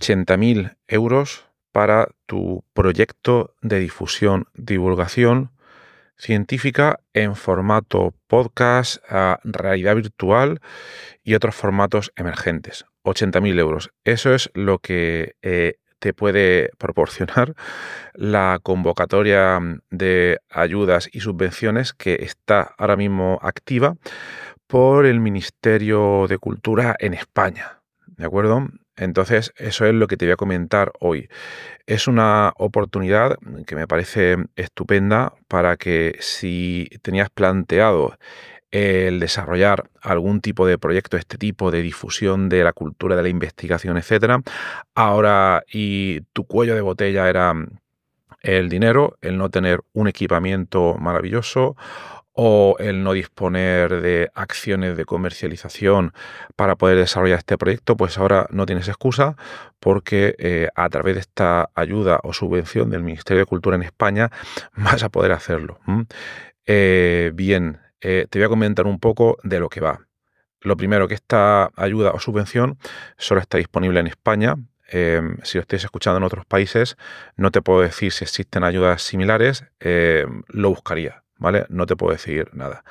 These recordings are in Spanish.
80.000 euros para tu proyecto de difusión, divulgación científica en formato podcast, realidad virtual y otros formatos emergentes. 80.000 euros. Eso es lo que eh, te puede proporcionar la convocatoria de ayudas y subvenciones que está ahora mismo activa por el Ministerio de Cultura en España. ¿De acuerdo? Entonces, eso es lo que te voy a comentar hoy. Es una oportunidad que me parece estupenda para que si tenías planteado el desarrollar algún tipo de proyecto, este tipo de difusión de la cultura, de la investigación, etcétera, ahora y tu cuello de botella era el dinero, el no tener un equipamiento maravilloso o el no disponer de acciones de comercialización para poder desarrollar este proyecto, pues ahora no tienes excusa porque eh, a través de esta ayuda o subvención del Ministerio de Cultura en España vas a poder hacerlo. Eh, bien, eh, te voy a comentar un poco de lo que va. Lo primero, que esta ayuda o subvención solo está disponible en España, em, si lo estáis escuchando en otros países, no te puedo decir si existen ayudas similares, em, lo buscaría. ¿Vale? No te puedo decir nada.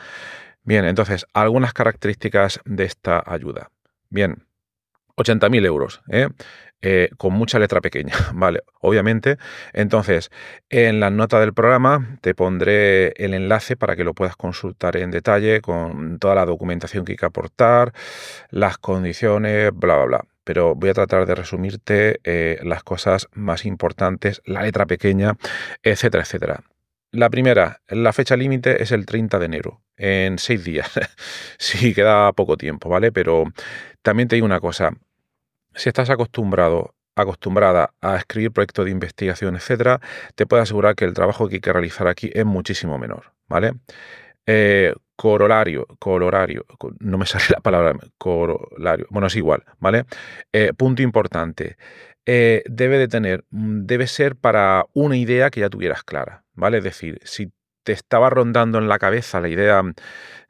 Bien, entonces, algunas características de esta ayuda. Bien, 80.000 euros, ¿eh? ¿eh? con mucha letra pequeña, ¿vale? Obviamente. Entonces, en la nota del programa te pondré el enlace para que lo puedas consultar en detalle con toda la documentación que hay que aportar, las condiciones, bla, bla, bla. Pero voy a tratar de resumirte eh, las cosas más importantes, la letra pequeña, etcétera, etcétera. La primera, la fecha límite es el 30 de enero, en seis días. sí, queda poco tiempo, ¿vale? Pero también te digo una cosa, si estás acostumbrado acostumbrada a escribir proyectos de investigación, etcétera, te puedo asegurar que el trabajo que hay que realizar aquí es muchísimo menor, ¿vale? Eh, corolario, colorario, no me sale la palabra, corolario, bueno, es igual, ¿vale? Eh, punto importante, eh, debe de tener, mm, debe ser para una idea que ya tuvieras clara, ¿vale? Es decir, si te estaba rondando en la cabeza la idea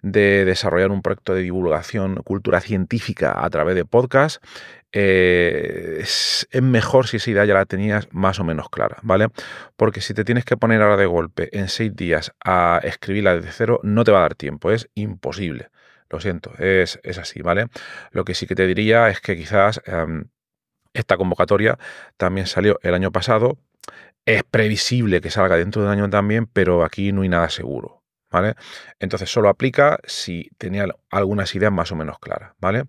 de desarrollar un proyecto de divulgación, cultura científica a través de podcast, eh, es, mejor si esa idea ya la tenías más o menos clara, ¿vale? Porque si te tienes que poner ahora de golpe en seis días a escribirla desde cero, no te va a dar tiempo, es imposible. Lo siento, es, así, ¿vale? Lo que sí que te diría es que quizás em, esta convocatoria también salió el año pasado, es previsible que salga dentro de un año también, pero aquí no hay nada seguro, ¿vale? Entonces solo aplica si tenía algunas ideas más o menos claras, ¿vale?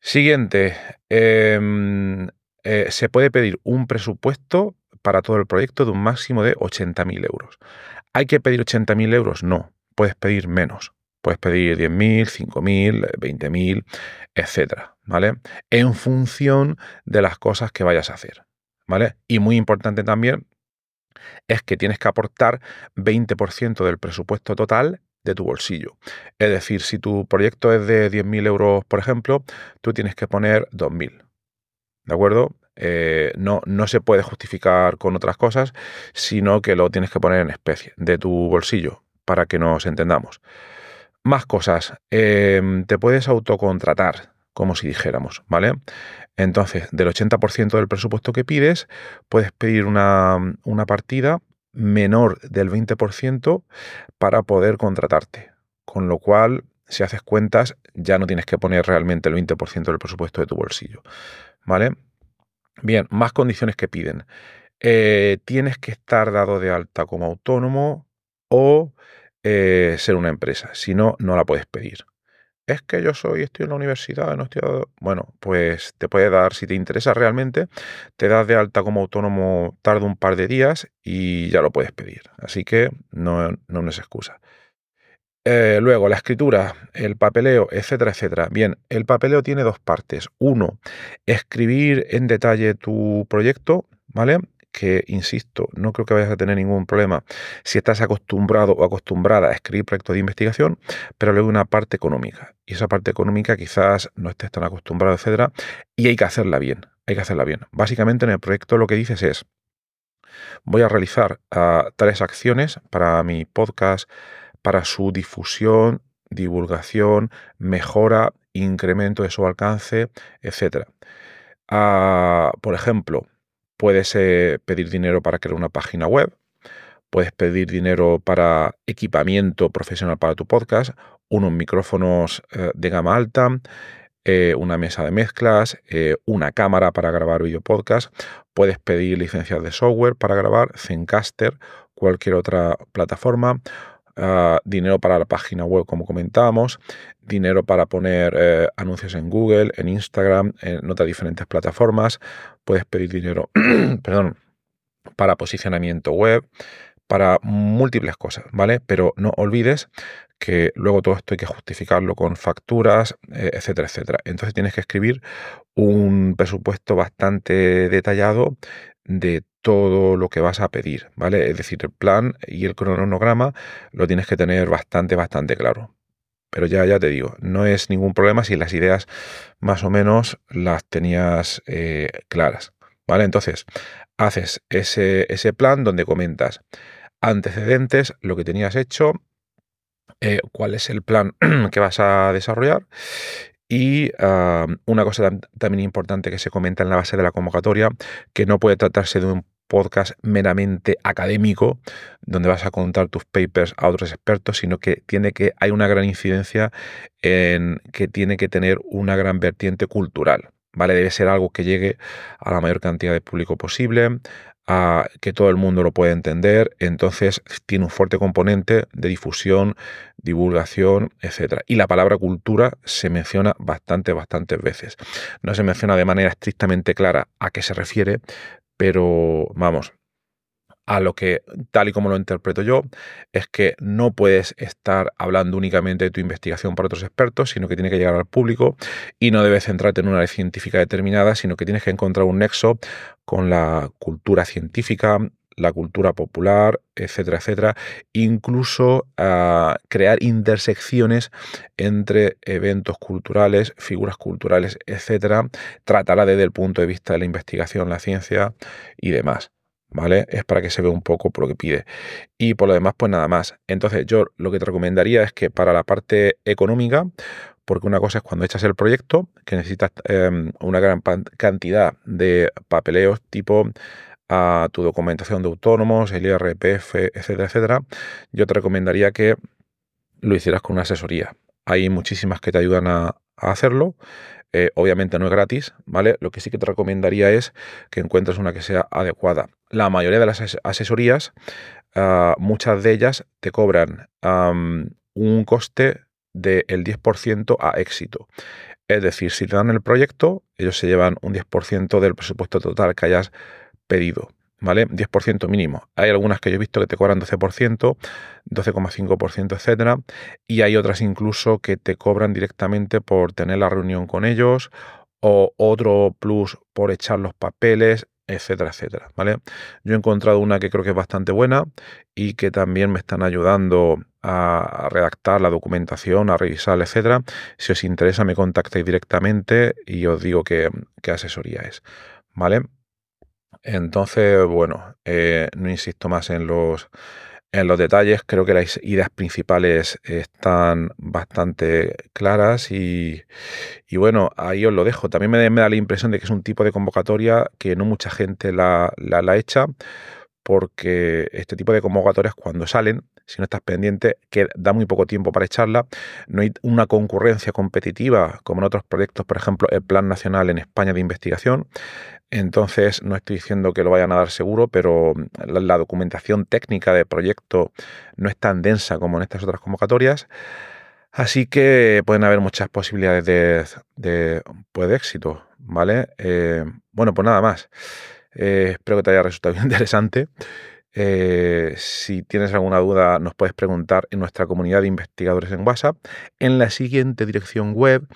Siguiente, em, eh, se puede pedir un presupuesto para todo el proyecto de un máximo de 80.000 euros. ¿Hay que pedir 80.000 euros? No, puedes pedir menos. Puedes pedir 10.000, 5.000, 20.000, etcétera, ¿vale? En función de las cosas que vayas a hacer. ¿vale? Y muy importante también es que tienes que aportar 20% del presupuesto total de tu bolsillo. Es decir, si tu proyecto es de 10.000 euros, por ejemplo, tú tienes que poner 2.000. ¿De acuerdo? Eh, no, no se puede justificar con otras cosas, sino que lo tienes que poner en especie, de tu bolsillo, para que nos entendamos. Más cosas. Em, te puedes autocontratar como si dijéramos, ¿vale? Entonces, del 80% del presupuesto que pides, puedes pedir una, partida menor del 20% para poder contratarte. Con lo cual, si haces cuentas, ya no tienes que poner realmente el 20% del presupuesto de tu bolsillo. ¿Vale? Bien, más condiciones que piden. Eh, tienes que estar dado de alta como autónomo o eh, ser una empresa. Si no, no la puedes pedir. Es que yo soy, estoy en la universidad, no estoy. Bueno, pues te puede dar, si te interesa realmente, te das de alta como autónomo, tarde un par de días y ya lo puedes pedir. Así que no, no es excusa. Eh, luego, la escritura, el papeleo, etcétera, etcétera. Bien, el papeleo tiene dos partes. Uno, escribir en detalle tu proyecto, ¿vale? Que, insisto, no creo que vayas a tener ningún problema si estás acostumbrado o acostumbrada a escribir proyectos de investigación, pero luego una parte económica. Y esa parte económica quizás no estés tan acostumbrado, etcétera, y hay que hacerla bien. Hay que hacerla bien. Básicamente en el proyecto lo que dices es, voy a realizar uh, tres acciones para mi podcast, para su difusión, divulgación, mejora, incremento de su alcance, etcétera. Uh, por ejemplo, Puedes eh, pedir dinero para crear una página web, puedes pedir dinero para equipamiento profesional para tu podcast, unos micrófonos eh, de gama alta, eh, una mesa de mezclas, una cámara para grabar video podcast, puedes pedir licencias de software para grabar, Zencaster, cualquier otra plataforma, Ah, dinero para la página web, como comentábamos, dinero para poner eh, anuncios en Google, en Instagram, en otras diferentes plataformas. Puedes pedir dinero, perdón, para posicionamiento web, para múltiples cosas, ¿vale? Pero no olvides que luego todo esto hay que justificarlo con facturas, eh, etcétera, etcétera. Entonces tienes que escribir un presupuesto bastante detallado de todo lo que vas a pedir, ¿vale? Es decir, el plan y el cronograma lo tienes que tener bastante, bastante claro. Pero ya, ya te digo, no es ningún problema si las ideas más o menos las tenías eh, claras, ¿vale? Entonces, haces ese, ese, plan donde comentas antecedentes, lo que tenías hecho, eh, cuál es el plan que vas a desarrollar y ah, una cosa también importante que se comenta en la base de la convocatoria, que no puede tratarse de un podcast meramente académico, donde vas a contar tus papers a otros expertos, sino que tiene que, hay una gran incidencia en que tiene que tener una gran vertiente cultural. ¿Vale? Debe ser algo que llegue a la mayor cantidad de público posible, a que todo el mundo lo pueda entender, entonces tiene un fuerte componente de difusión, divulgación, etc. Y la palabra cultura se menciona bastante, bastantes veces. No se menciona de manera estrictamente clara a qué se refiere, pero vamos, a lo que, tal y como lo interpreto yo, es que no puedes estar hablando únicamente de tu investigación para otros expertos, sino que tiene que llegar al público y no debes centrarte en una área científica determinada, sino que tienes que encontrar un nexo con la cultura científica, la cultura popular, etcétera, etcétera, incluso a crear intersecciones entre eventos culturales, figuras culturales, etcétera, tratará desde el punto de vista de la investigación, la ciencia y demás. ¿Vale? Es para que se vea un poco por lo que pide. Y por lo demás, pues nada más. Entonces, yo lo que te recomendaría es que para la parte económica, porque una cosa es cuando echas el proyecto, que necesitas em, una gran cantidad de papeleos tipo a tu documentación de autónomos, el IRPF, etcétera, etcétera, yo te recomendaría que lo hicieras con una asesoría. Hay muchísimas que te ayudan a, hacerlo. Eh, obviamente no es gratis, ¿vale? Lo que sí que te recomendaría es que encuentres una que sea adecuada. La mayoría de las asesorías, ah, muchas de ellas te cobran un coste del 10% a éxito. Es decir, si te dan el proyecto, ellos se llevan un 10% del presupuesto total que hayas pedido. ¿Vale? 10% mínimo. Hay algunas que yo he visto que te cobran 12%, 12,5%, etcétera, y hay otras incluso que te cobran directamente por tener la reunión con ellos o otro plus por echar los papeles, etcétera, etcétera, ¿vale? Yo he encontrado una que creo que es bastante buena y que también me están ayudando a redactar la documentación, a revisar, etcétera. Si os interesa, me contactáis directamente y os digo qué, qué asesoría es, ¿vale? Entonces, bueno, eh, no insisto más en los, en los detalles, creo que las ideas principales están bastante claras y, bueno, ahí os lo dejo. También me, da la impresión de que es un tipo de convocatoria que no mucha gente la, la, echa porque este tipo de convocatorias cuando salen, si no estás pendiente, que da muy poco tiempo para echarla, no hay una concurrencia competitiva como en otros proyectos, por ejemplo, el Plan Nacional en España de Investigación, Entonces, no estoy diciendo que lo vayan a dar seguro, pero la, la documentación técnica de proyecto no es tan densa como en estas otras convocatorias. Así que pueden haber muchas posibilidades de, de, pues de éxito, ¿vale? Eh, bueno, pues nada más. Eh, espero que te haya resultado interesante. Eh, si tienes alguna duda, nos puedes preguntar en nuestra comunidad de investigadores en WhatsApp, en la siguiente dirección web,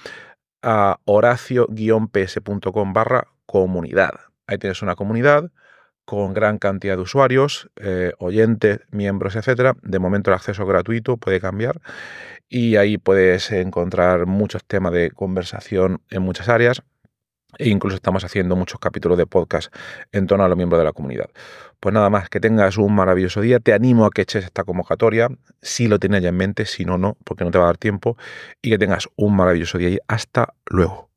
a horacio-ps.com barra comunidad. Ahí tienes una comunidad con gran cantidad de usuarios, eh, oyentes, miembros, etcétera. De momento el acceso es gratuito, puede cambiar y ahí puedes encontrar muchos temas de conversación en muchas áreas e incluso estamos haciendo muchos capítulos de podcast en torno a los miembros de la comunidad. Pues nada más, que tengas un maravilloso día. Te animo a que eches esta convocatoria, si lo tienes ya en mente, si no, no, porque no te va a dar tiempo. Y que tengas un maravilloso día y hasta luego.